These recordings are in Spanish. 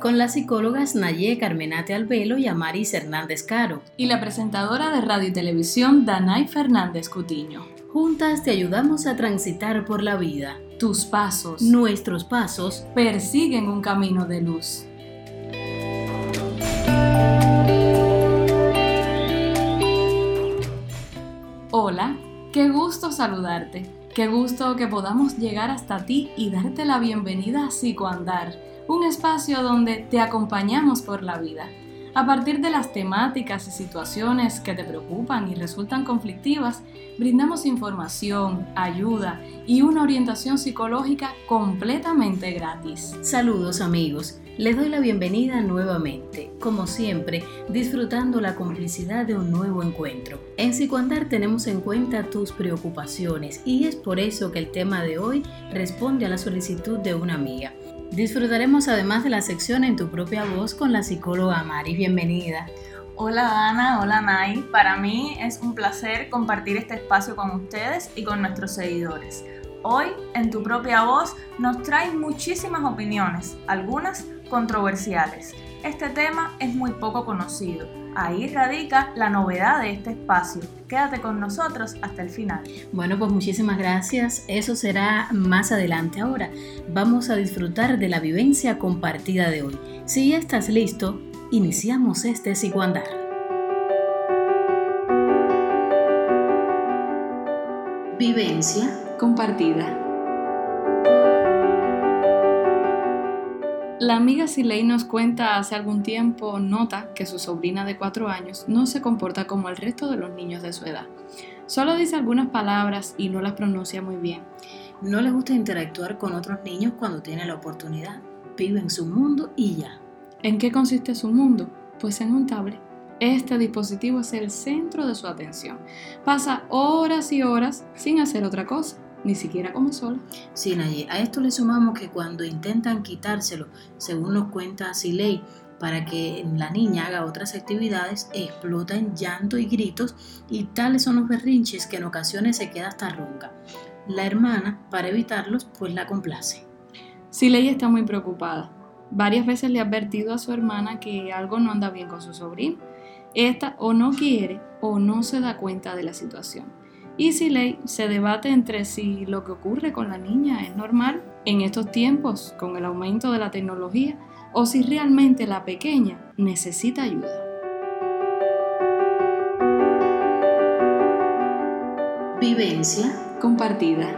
Con las psicólogas Nayé Carmenate Albelo y Amaris Hernández Caro. Y la presentadora de radio y televisión Danay Fernández Cutiño. Juntas te ayudamos a transitar por la vida. Tus pasos, nuestros pasos, persiguen un camino de luz. Hola, qué gusto saludarte. Qué gusto que podamos llegar hasta ti y darte la bienvenida a Psicoandar, un espacio donde te acompañamos por la vida. A partir de las temáticas y situaciones que te preocupan y resultan conflictivas, brindamos información, ayuda y una orientación psicológica completamente gratis. Saludos amigos, les doy la bienvenida nuevamente, como siempre, disfrutando la complicidad de un nuevo encuentro. En Psicoandar tenemos en cuenta tus preocupaciones y es por eso que el tema de hoy responde a la solicitud de una amiga. Disfrutaremos además de la sección en tu propia voz con la psicóloga Mari. Bienvenida. Hola Ana, hola Nay. Para mí es un placer compartir este espacio con ustedes y con nuestros seguidores. Hoy, en tu propia voz, nos traes muchísimas opiniones, algunas controversiales. Este tema es muy poco conocido. Ahí radica la novedad de este espacio. Quédate con nosotros hasta el final. Bueno, pues muchísimas gracias. Eso será más adelante. Ahora vamos a disfrutar de la vivencia compartida de hoy. Si ya estás listo, iniciamos este psicoandar. Vivencia compartida. La amiga Siley nos cuenta hace algún tiempo, nota que su sobrina de cuatro años no se comporta como el resto de los niños de su edad. Solo dice algunas palabras y no las pronuncia muy bien. No le gusta interactuar con otros niños cuando tiene la oportunidad. Vive en su mundo y ya. ¿En qué consiste su mundo? Pues en un tablet. Este dispositivo es el centro de su atención. Pasa horas y horas sin hacer otra cosa ni siquiera como sola. Sí, Naye. A esto le sumamos que cuando intentan quitárselo, según nos cuenta Siley, para que la niña haga otras actividades, explota en llanto y gritos y tales son los berrinches que en ocasiones se queda hasta ronca. La hermana, para evitarlos, pues la complace. Siley está muy preocupada. Varias veces le ha advertido a su hermana que algo no anda bien con su sobrino. Esta o no quiere o no se da cuenta de la situación. Y Siley se debate entre si lo que ocurre con la niña es normal en estos tiempos con el aumento de la tecnología o si realmente la pequeña necesita ayuda. Vivencia compartida.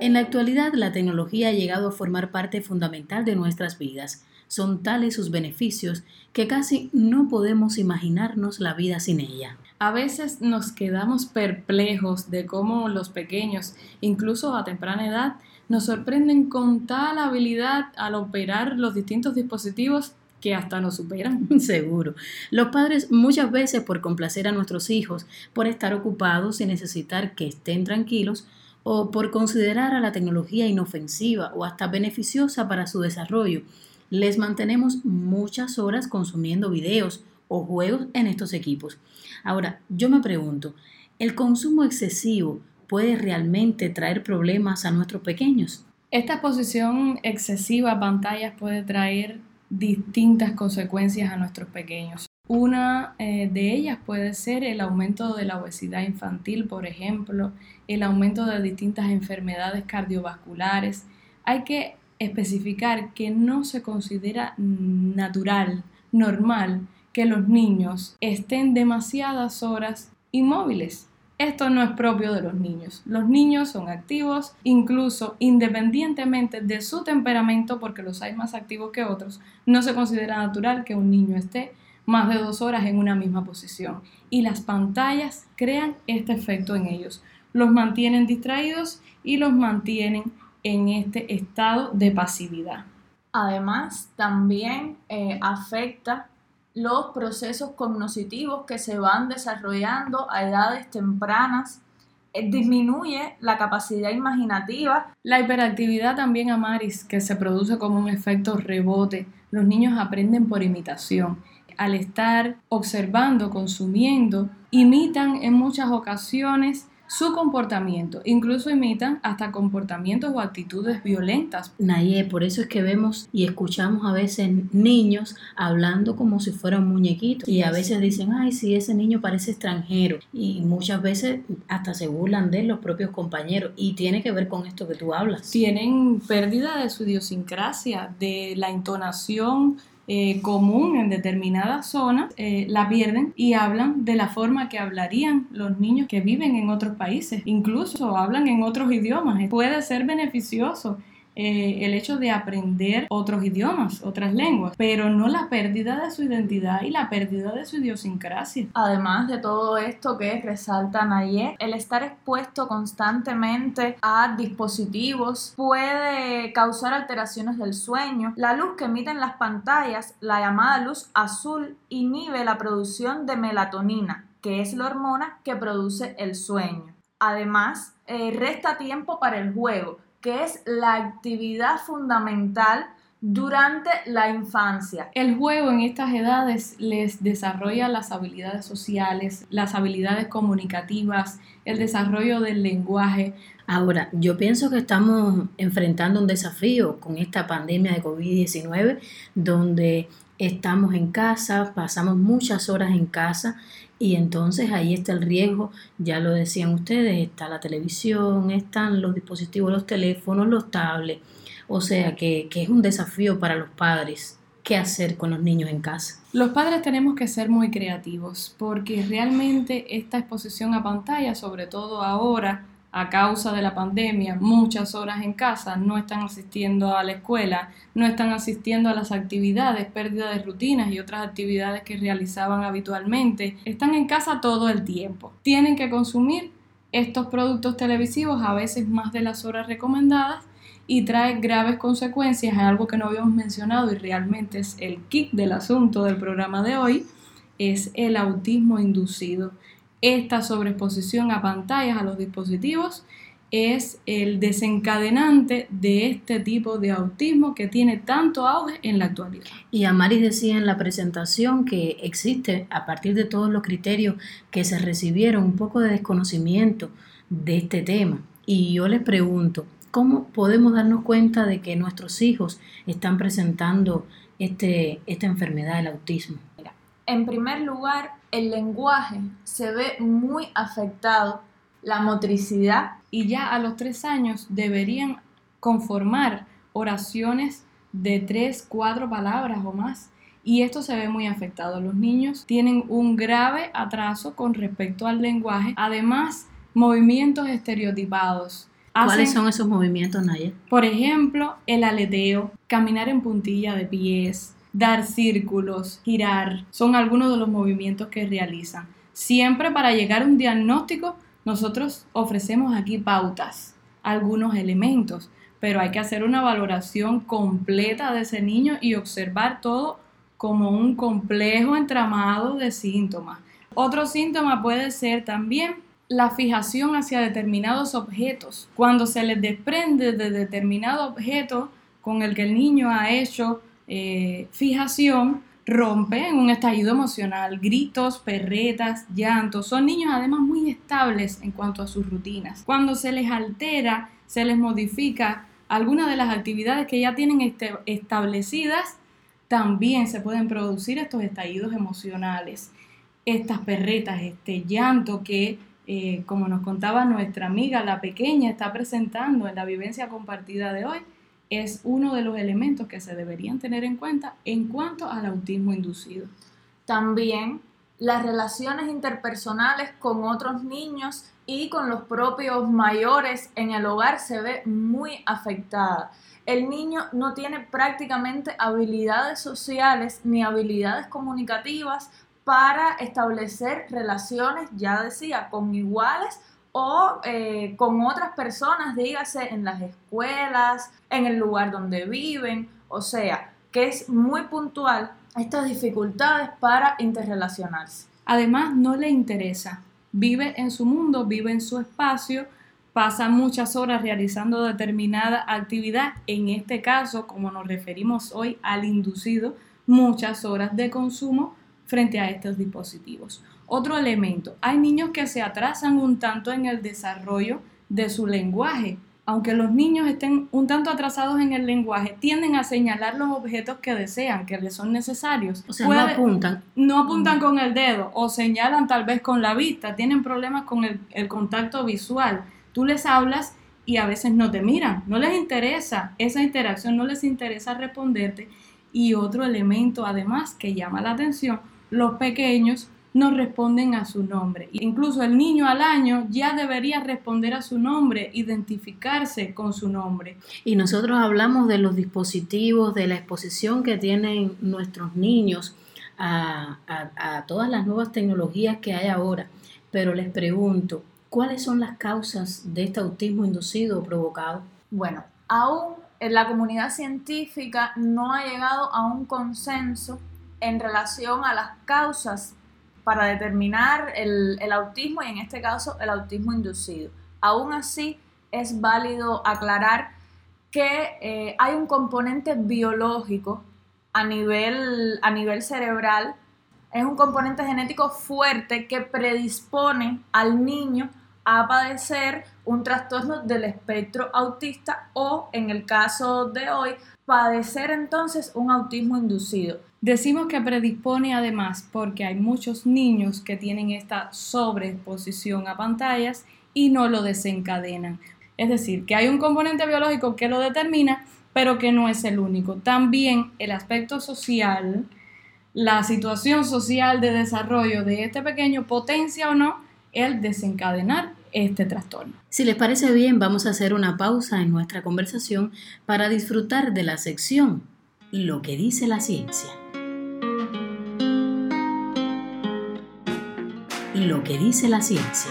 En la actualidad, la tecnología ha llegado a formar parte fundamental de nuestras vidas son tales sus beneficios que casi no podemos imaginarnos la vida sin ella. A veces nos quedamos perplejos de cómo los pequeños, incluso a temprana edad, nos sorprenden con tal habilidad al operar los distintos dispositivos que hasta nos superan. Seguro. Los padres muchas veces por complacer a nuestros hijos, por estar ocupados y necesitar que estén tranquilos, o por considerar a la tecnología inofensiva o hasta beneficiosa para su desarrollo, les mantenemos muchas horas consumiendo videos o juegos en estos equipos. Ahora, yo me pregunto, ¿el consumo excesivo puede realmente traer problemas a nuestros pequeños? Esta exposición excesiva a pantallas puede traer distintas consecuencias a nuestros pequeños. Una eh, de ellas puede ser el aumento de la obesidad infantil, por ejemplo, el aumento de distintas enfermedades cardiovasculares. Hay que especificar que no se considera natural, normal, que los niños estén demasiadas horas inmóviles. Esto no es propio de los niños. Los niños son activos, incluso independientemente de su temperamento, porque los hay más activos que otros, no se considera natural que un niño esté más de dos horas en una misma posición. Y las pantallas crean este efecto en ellos. Los mantienen distraídos y los mantienen en este estado de pasividad. Además, también eh, afecta los procesos cognitivos que se van desarrollando a edades tempranas, eh, disminuye la capacidad imaginativa. La hiperactividad también, Amaris, que se produce como un efecto rebote. Los niños aprenden por imitación. Al estar observando, consumiendo, imitan en muchas ocasiones su comportamiento. Incluso imitan hasta comportamientos o actitudes violentas. Naye, por eso es que vemos y escuchamos a veces niños hablando como si fueran muñequitos. Y a veces dicen, ay, sí, ese niño parece extranjero. Y muchas veces hasta se burlan de los propios compañeros. Y tiene que ver con esto que tú hablas. Tienen pérdida de su idiosincrasia, de la entonación eh, común en determinadas zonas, eh, la pierden y hablan de la forma que hablarían los niños que viven en otros países. Incluso hablan en otros idiomas. Puede ser beneficioso eh, el hecho de aprender otros idiomas, otras lenguas, pero no la pérdida de su identidad y la pérdida de su idiosincrasia. Además de todo esto que resalta Nayet, el estar expuesto constantemente a dispositivos puede causar alteraciones del sueño. La luz que emiten las pantallas, la llamada luz azul, inhibe la producción de melatonina, que es la hormona que produce el sueño. Además, eh, resta tiempo para el juego, que es la actividad fundamental durante la infancia. El juego en estas edades les desarrolla las habilidades sociales, las habilidades comunicativas, el desarrollo del lenguaje. Ahora, yo pienso que estamos enfrentando un desafío con esta pandemia de COVID-19, donde estamos en casa, pasamos muchas horas en casa y entonces ahí está el riesgo, ya lo decían ustedes, está la televisión, están los dispositivos, los teléfonos, los tablets. O sea que, que es un desafío para los padres qué hacer con los niños en casa. Los padres tenemos que ser muy creativos porque realmente esta exposición a pantalla, sobre todo ahora, a causa de la pandemia, muchas horas en casa, no están asistiendo a la escuela, no están asistiendo a las actividades, pérdida de rutinas y otras actividades que realizaban habitualmente, están en casa todo el tiempo. Tienen que consumir estos productos televisivos a veces más de las horas recomendadas y trae graves consecuencias, algo que no habíamos mencionado y realmente es el kit del asunto del programa de hoy, es el autismo inducido. Esta sobreexposición a pantallas, a los dispositivos, es el desencadenante de este tipo de autismo que tiene tanto auge en la actualidad. Y Amaris decía en la presentación que existe, a partir de todos los criterios que se recibieron, un poco de desconocimiento de este tema. Y yo les pregunto, ¿cómo podemos darnos cuenta de que nuestros hijos están presentando este, esta enfermedad del autismo? En primer lugar, el lenguaje se ve muy afectado, la motricidad. Y ya a los tres años deberían conformar oraciones de tres, cuatro palabras o más. Y esto se ve muy afectado. Los niños tienen un grave atraso con respecto al lenguaje. Además, movimientos estereotipados. ¿Cuáles son esos movimientos, Naya? Por ejemplo, el aleteo, caminar en puntilla de pies, dar círculos, girar, son algunos de los movimientos que realizan. Siempre para llegar a un diagnóstico, nosotros ofrecemos aquí pautas, algunos elementos, pero hay que hacer una valoración completa de ese niño y observar todo como un complejo entramado de síntomas. Otro síntoma puede ser también la fijación hacia determinados objetos. Cuando se les desprende de determinado objeto con el que el niño ha hecho eh, fijación rompe en un estallido emocional, gritos, perretas, llantos. Son niños además muy estables en cuanto a sus rutinas. Cuando se les altera, se les modifica algunas de las actividades que ya tienen este, establecidas, también se pueden producir estos estallidos emocionales, estas perretas, este llanto que, eh, como nos contaba nuestra amiga, la pequeña, está presentando en la vivencia compartida de hoy, es uno de los elementos que se deberían tener en cuenta en cuanto al autismo inducido. También las relaciones interpersonales con otros niños y con los propios mayores en el hogar se ve muy afectada. El niño no tiene prácticamente habilidades sociales ni habilidades comunicativas para establecer relaciones, ya decía, con iguales o eh, con otras personas, dígase en las escuelas, en el lugar donde viven, o sea, que es muy puntual estas dificultades para interrelacionarse. Además, no le interesa, vive en su mundo, vive en su espacio, pasa muchas horas realizando determinada actividad, en este caso, como nos referimos hoy al inducido, muchas horas de consumo frente a estos dispositivos. Otro elemento, hay niños que se atrasan un tanto en el desarrollo de su lenguaje. Aunque los niños estén un tanto atrasados en el lenguaje, tienden a señalar los objetos que desean, que les son necesarios. O sea, no apuntan. No apuntan con el dedo o señalan tal vez con la vista, tienen problemas con el, el contacto visual. Tú les hablas y a veces no te miran, no les interesa esa interacción, no les interesa responderte. Y otro elemento además que llama la atención, los pequeños no responden a su nombre. Incluso el niño al año ya debería responder a su nombre, identificarse con su nombre. Y nosotros hablamos de los dispositivos, de la exposición que tienen nuestros niños a, a todas las nuevas tecnologías que hay ahora. Pero les pregunto, ¿cuáles son las causas de este autismo inducido o provocado? Bueno, aún en la comunidad científica no ha llegado a un consenso en relación a las causas para determinar el, autismo y en este caso el autismo inducido. Aún así, es válido aclarar que eh, hay un componente biológico a nivel, a nivel cerebral, es un componente genético fuerte que predispone al niño a padecer un trastorno del espectro autista o, en el caso de hoy, padecer entonces un autismo inducido. Decimos que predispone además porque hay muchos niños que tienen esta sobreexposición a pantallas y no lo desencadenan. Es decir, que hay un componente biológico que lo determina, pero que no es el único. También el aspecto social, la situación social de desarrollo de este pequeño potencia o no el desencadenar este trastorno. Si les parece bien, vamos a hacer una pausa en nuestra conversación para disfrutar de la sección Lo que dice la ciencia. lo que dice la ciencia.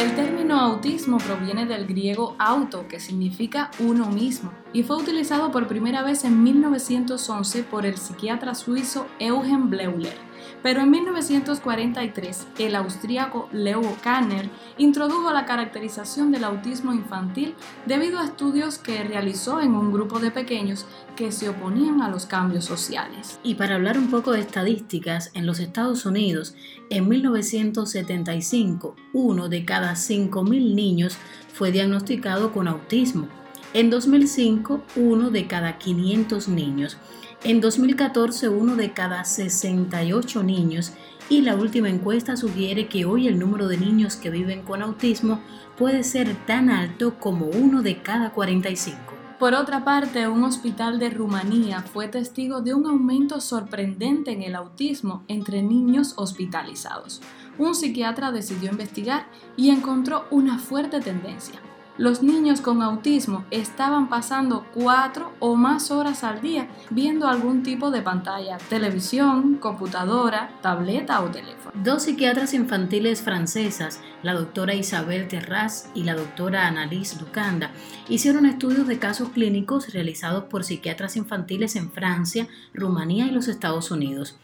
El término autismo proviene del griego auto, que significa uno mismo, y fue utilizado por primera vez en 1911 por el psiquiatra suizo Eugen Bleuler. Pero en 1943, el austríaco Leo Kanner introdujo la caracterización del autismo infantil debido a estudios que realizó en un grupo de pequeños que se oponían a los cambios sociales. Y para hablar un poco de estadísticas, en los Estados Unidos, en 1975, uno de cada 5.000 niños fue diagnosticado con autismo. En 2005, uno de cada 500 niños. En 2014, uno de cada 68 niños y la última encuesta sugiere que hoy el número de niños que viven con autismo puede ser tan alto como uno de cada 45. Por otra parte, un hospital de Rumanía fue testigo de un aumento sorprendente en el autismo entre niños hospitalizados. Un psiquiatra decidió investigar y encontró una fuerte tendencia los niños con autismo estaban pasando cuatro o más horas al día viendo algún tipo de pantalla, televisión, computadora, tableta o teléfono. Dos psiquiatras infantiles francesas, la doctora Isabel Terraz y la doctora Annalise Ducanda, hicieron estudios de casos clínicos realizados por psiquiatras infantiles en Francia, Rumanía y los Estados Unidos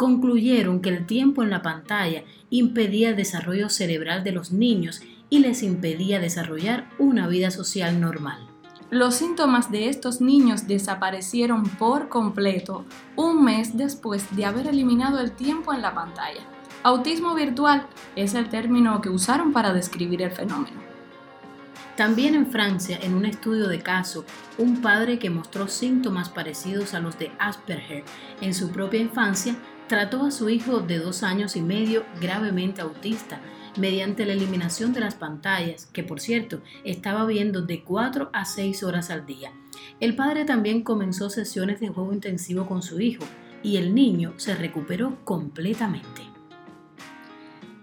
concluyeron que el tiempo en la pantalla impedía el desarrollo cerebral de los niños y les impedía desarrollar una vida social normal. Los síntomas de estos niños desaparecieron por completo un mes después de haber eliminado el tiempo en la pantalla. Autismo virtual es el término que usaron para describir el fenómeno. También en Francia, en un estudio de caso, un padre que mostró síntomas parecidos a los de Asperger en su propia infancia trató a su hijo de dos años y medio gravemente autista mediante la eliminación de las pantallas, que por cierto estaba viendo de 4 a 6 horas al día. El padre también comenzó sesiones de juego intensivo con su hijo y el niño se recuperó completamente.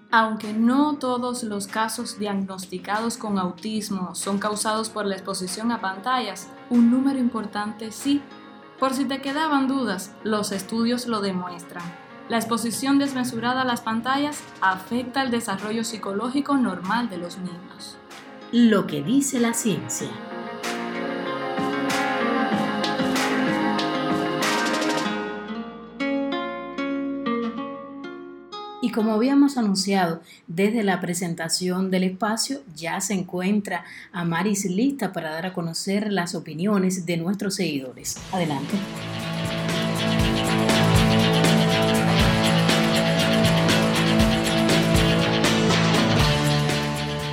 Aunque no todos los casos diagnosticados con autismo son causados por la exposición a pantallas, un número importante sí. Por si te quedaban dudas, los estudios lo demuestran. La exposición desmesurada a las pantallas afecta el desarrollo psicológico normal de los niños. Lo que dice la ciencia. Y como habíamos anunciado desde la presentación del espacio, ya se encuentra Amaris lista para dar a conocer las opiniones de nuestros seguidores. Adelante.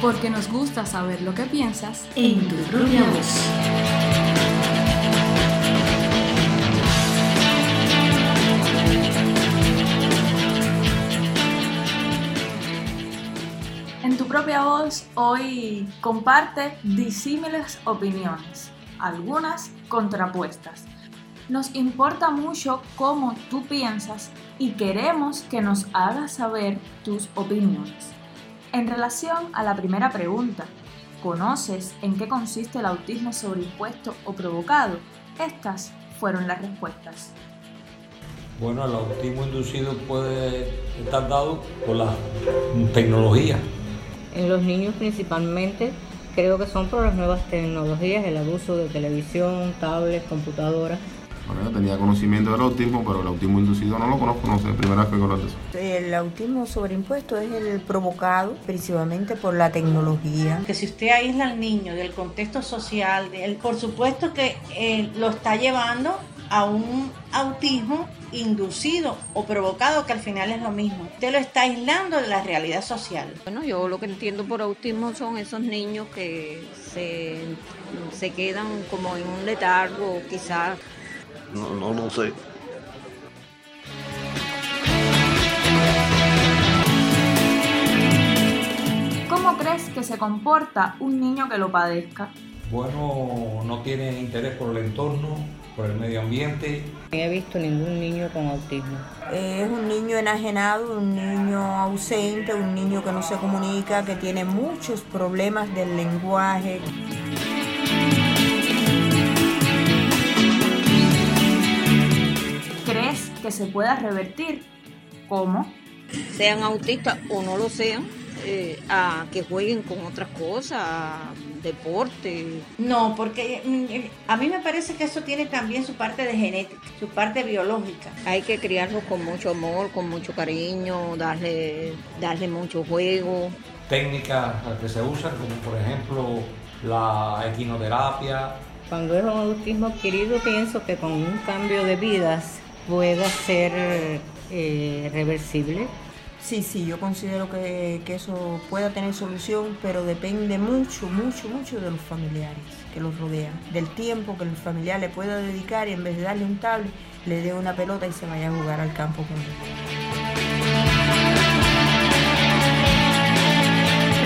Porque nos gusta saber lo que piensas en tu propia voz. En tu propia voz hoy comparte disímiles opiniones, algunas contrapuestas. Nos importa mucho cómo tú piensas y queremos que nos hagas saber tus opiniones. En relación a la primera pregunta, ¿conoces en qué consiste el autismo sobreimpuesto o provocado? Estas fueron las respuestas. Bueno, el autismo inducido puede estar dado por la tecnología. En los niños principalmente creo que son por las nuevas tecnologías, el abuso de televisión, tablets, computadoras. Bueno, yo tenía conocimiento del autismo, pero el autismo inducido no lo conozco, no sé, primera vez que conozco eso. El autismo sobreimpuesto es el provocado principalmente por la tecnología. Que si usted aísla al niño del contexto social, de él, por supuesto que eh, lo está llevando a un autismo inducido o provocado, que al final es lo mismo. Usted lo está aislando de la realidad social. Bueno, yo lo que entiendo por autismo son esos niños que se, se quedan como en un letargo, quizás no, no, no sé. ¿Cómo crees que se comporta un niño que lo padezca? Bueno, no tiene interés por el entorno, por el medio ambiente. No he visto ningún niño con autismo. Es un niño enajenado, un niño ausente, un niño que no se comunica, que tiene muchos problemas del lenguaje. Que se pueda revertir? ¿Cómo? sean autistas o no lo sean, eh, a que jueguen con otras cosas, deporte. No, porque mm, a mí me parece que eso tiene también su parte de genética, su parte biológica. Hay que criarlos con mucho amor, con mucho cariño, darle, darle mucho juego. Técnicas que se usan, como por ejemplo la equinoterapia. Cuando es un autismo adquirido, pienso que con un cambio de vidas pueda ser eh, reversible. Sí, sí, yo considero que, que eso pueda tener solución, pero depende mucho, mucho, mucho de los familiares que los rodean, del tiempo que el familiar le pueda dedicar y en vez de darle un tablet, le dé una pelota y se vaya a jugar al campo con él.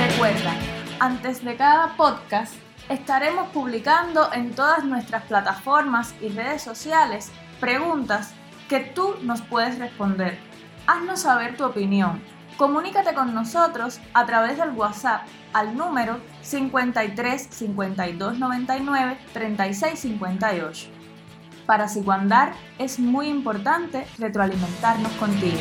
Recuerda, antes de cada podcast estaremos publicando en todas nuestras plataformas y redes sociales preguntas que tú nos puedes responder. Haznos saber tu opinión. Comunícate con nosotros a través del WhatsApp al número 53 52 99 36 58. Para Psicoandar es muy importante retroalimentarnos contigo.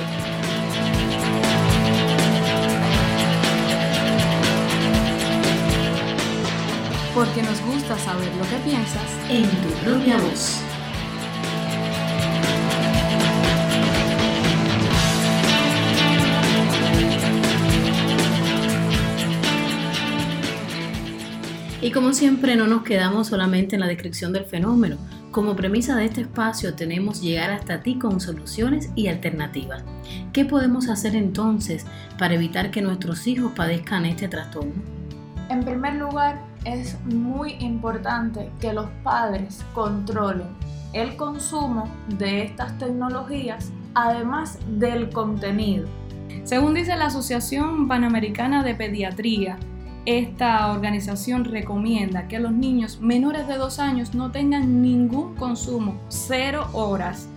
Porque nos gusta saber lo que piensas En tu propia voz. Y como siempre no nos quedamos solamente en la descripción del fenómeno. Como premisa de este espacio tenemos llegar hasta ti con soluciones y alternativas. ¿Qué podemos hacer entonces para evitar que nuestros hijos padezcan este trastorno? En primer lugar, es muy importante que los padres controlen el consumo de estas tecnologías, además del contenido. Según dice la Asociación Panamericana de Pediatría, esta organización recomienda que los niños menores de 2 años no tengan ningún consumo, 0 horas,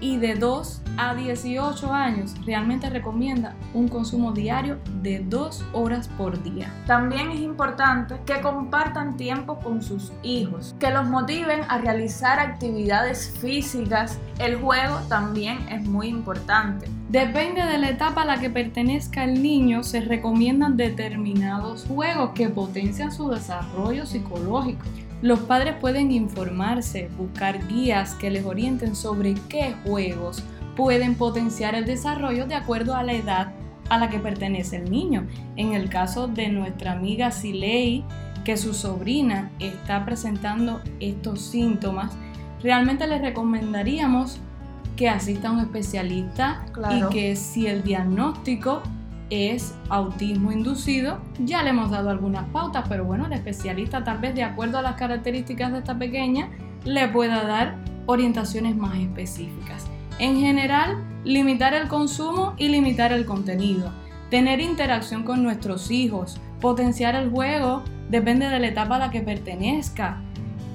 y de 2 a 18 años realmente recomienda un consumo diario de 2 horas por día. También es importante que compartan tiempo con sus hijos, que los motiven a realizar actividades físicas. El juego también es muy importante. Depende de la etapa a la que pertenezca el niño, se recomiendan determinados juegos que potencian su desarrollo psicológico. Los padres pueden informarse, buscar guías que les orienten sobre qué juegos pueden potenciar el desarrollo de acuerdo a la edad a la que pertenece el niño. En el caso de nuestra amiga Silei, que su sobrina está presentando estos síntomas, realmente le recomendaríamos que asista a un especialista Claro. y que si el diagnóstico es autismo inducido. Ya le hemos dado algunas pautas, pero bueno, el especialista tal vez de acuerdo a las características de esta pequeña le pueda dar orientaciones más específicas. En general, limitar el consumo y limitar el contenido. Tener interacción con nuestros hijos, potenciar el juego, depende de la etapa a la que pertenezca.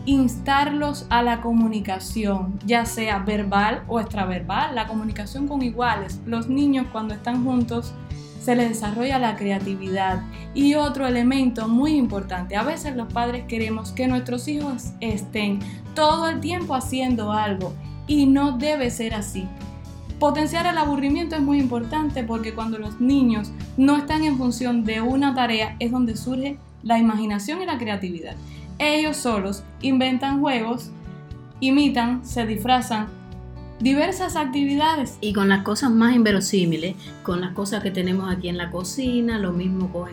Instarlos a la comunicación, ya sea verbal o extraverbal, la comunicación con iguales. Los niños cuando están juntos se les desarrolla la creatividad. Y otro elemento muy importante, a veces los padres queremos que nuestros hijos estén todo el tiempo haciendo algo y no debe ser así. Potenciar el aburrimiento es muy importante porque cuando los niños no están en función de una tarea es donde surge la imaginación y la creatividad. Ellos solos inventan juegos, imitan, se disfrazan, diversas actividades. Y con las cosas más inverosímiles, con las cosas que tenemos aquí en la cocina, lo mismo con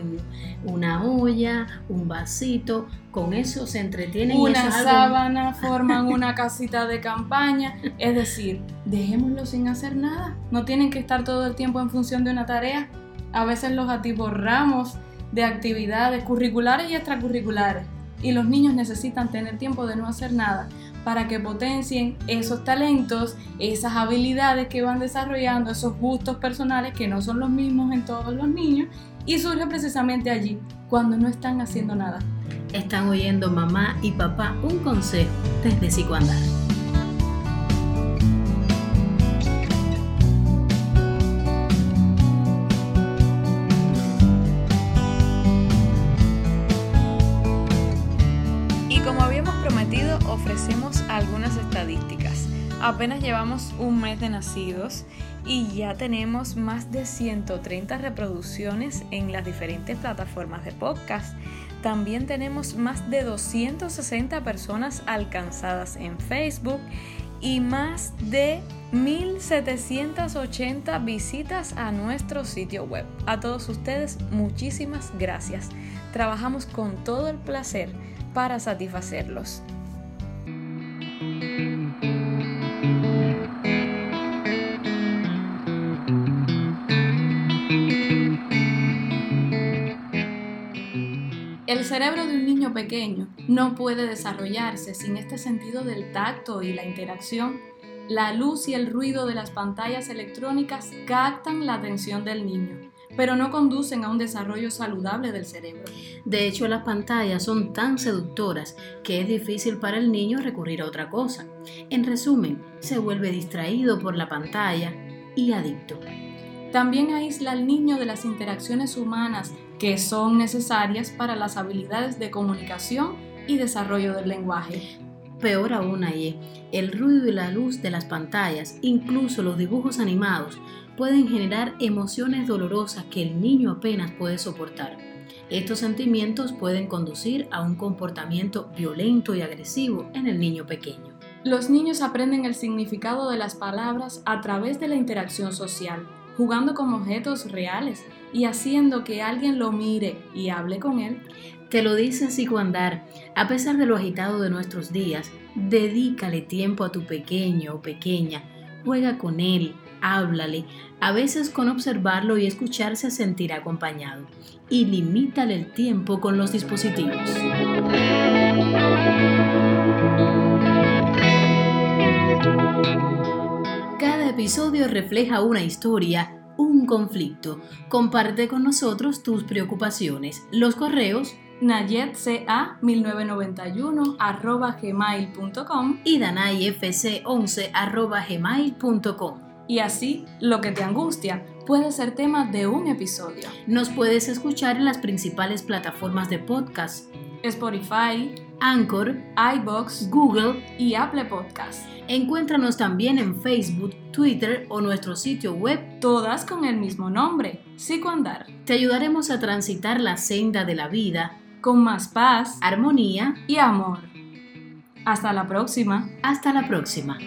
una olla, un vasito, con eso se entretienen. Una sábana, forman una casita de campaña, es decir, dejémoslo sin hacer nada. No tienen que estar todo el tiempo en función de una tarea. A veces los atiborramos de actividades curriculares y extracurriculares. Y los niños necesitan tener tiempo de no hacer nada para que potencien esos talentos, esas habilidades que van desarrollando, esos gustos personales que no son los mismos en todos los niños y surge precisamente allí, cuando no están haciendo nada. Están oyendo mamá y papá un consejo desde Psicoandar. Estadísticas. Apenas llevamos un mes de nacidos y ya tenemos más de 130 reproducciones en las diferentes plataformas de podcast. También tenemos más de 260 personas alcanzadas en Facebook y más de 1780 visitas a nuestro sitio web. A todos ustedes, muchísimas gracias. Trabajamos con todo el placer para satisfacerlos. Cerebro de un niño pequeño no puede desarrollarse sin este sentido del tacto y la interacción. La luz y el ruido de las pantallas electrónicas captan la atención del niño pero no conducen a un desarrollo saludable del cerebro. De hecho, las pantallas son tan seductoras que es difícil para el niño recurrir a otra cosa. En resumen, se vuelve distraído por la pantalla y adicto. También aísla al niño de las interacciones humanas que son necesarias para las habilidades de comunicación y desarrollo del lenguaje. Peor aún el ruido y la luz de las pantallas, incluso los dibujos animados, pueden generar emociones dolorosas que el niño apenas puede soportar. Estos sentimientos pueden conducir a un comportamiento violento y agresivo en el niño pequeño. Los niños aprenden el significado de las palabras a través de la interacción social, jugando con objetos reales y haciendo que alguien lo mire y hable con él. Te lo dice Psicoandar, a pesar de lo agitado de nuestros días, dedícale tiempo a tu pequeño o pequeña, juega con él, háblale, a veces con observarlo y escuchar se sentirá acompañado, y limítale el tiempo con los dispositivos. Cada episodio refleja una historia, un conflicto. Comparte con nosotros tus preocupaciones. Los correos nayetca1991 arroba gmail.com y danayfc11 arroba gmail.com y así lo que te angustia puede ser tema de un episodio. Nos puedes escuchar en las principales plataformas de podcast. Spotify, Anchor, iBox, Google y Apple Podcast. Encuéntranos también en Facebook, Twitter o nuestro sitio web, todas con el mismo nombre, Psicoandar. Te ayudaremos a transitar la senda de la vida con más paz, armonía y amor. Hasta la próxima. Hasta la próxima.